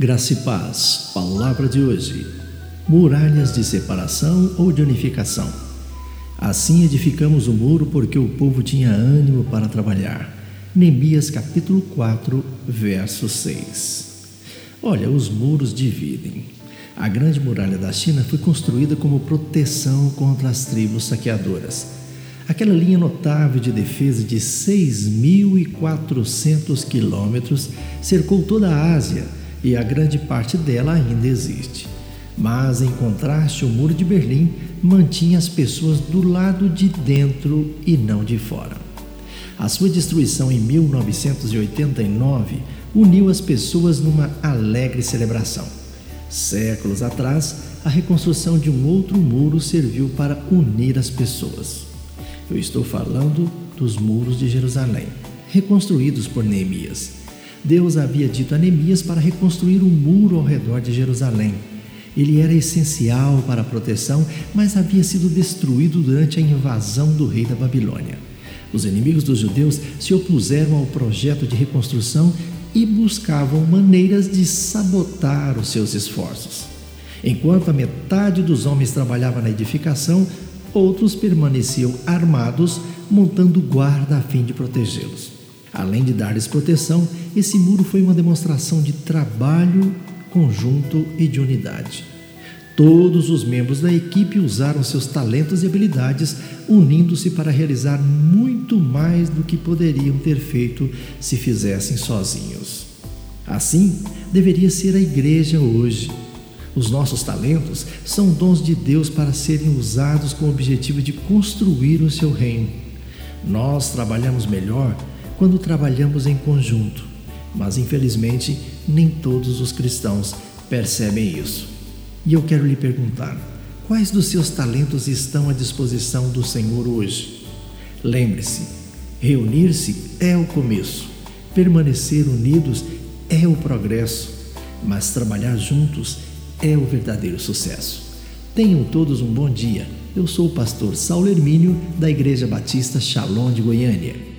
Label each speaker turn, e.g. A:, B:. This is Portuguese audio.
A: Graça e paz, palavra de hoje. Muralhas de separação ou de unificação. Assim edificamos o muro porque o povo tinha ânimo para trabalhar. Neemias capítulo 4, verso 6. Olha, os muros dividem. A grande muralha da China foi construída como proteção contra as tribos saqueadoras. Aquela linha notável de defesa de 6.400 quilômetros cercou toda a Ásia e a grande parte dela ainda existe. Mas, em contraste, o Muro de Berlim mantinha as pessoas do lado de dentro e não de fora. A sua destruição em 1989 uniu as pessoas numa alegre celebração. Séculos atrás, a reconstrução de um outro muro serviu para unir as pessoas. Eu estou falando dos muros de Jerusalém, reconstruídos por Neemias. Deus havia dito a Neemias para reconstruir um muro ao redor de Jerusalém. Ele era essencial para a proteção, mas havia sido destruído durante a invasão do rei da Babilônia. Os inimigos dos judeus se opuseram ao projeto de reconstrução e buscavam maneiras de sabotar os seus esforços. Enquanto a metade dos homens trabalhava na edificação, outros permaneciam armados, montando guarda a fim de protegê-los. Além de dar-lhes proteção, esse muro foi uma demonstração de trabalho conjunto e de unidade. Todos os membros da equipe usaram seus talentos e habilidades, unindo-se para realizar muito mais do que poderiam ter feito se fizessem sozinhos. Assim, deveria ser a igreja hoje. Os nossos talentos são dons de Deus para serem usados com o objetivo de construir o seu reino. Nós trabalhamos melhor quando trabalhamos em conjunto, mas infelizmente nem todos os cristãos percebem isso. E eu quero lhe perguntar: quais dos seus talentos estão à disposição do Senhor hoje? Lembre-se, reunir-se é o começo, permanecer unidos é o progresso, mas trabalhar juntos é o verdadeiro sucesso. Tenham todos um bom dia. Eu sou o pastor Saulo Hermínio, da Igreja Batista Shalom de Goiânia.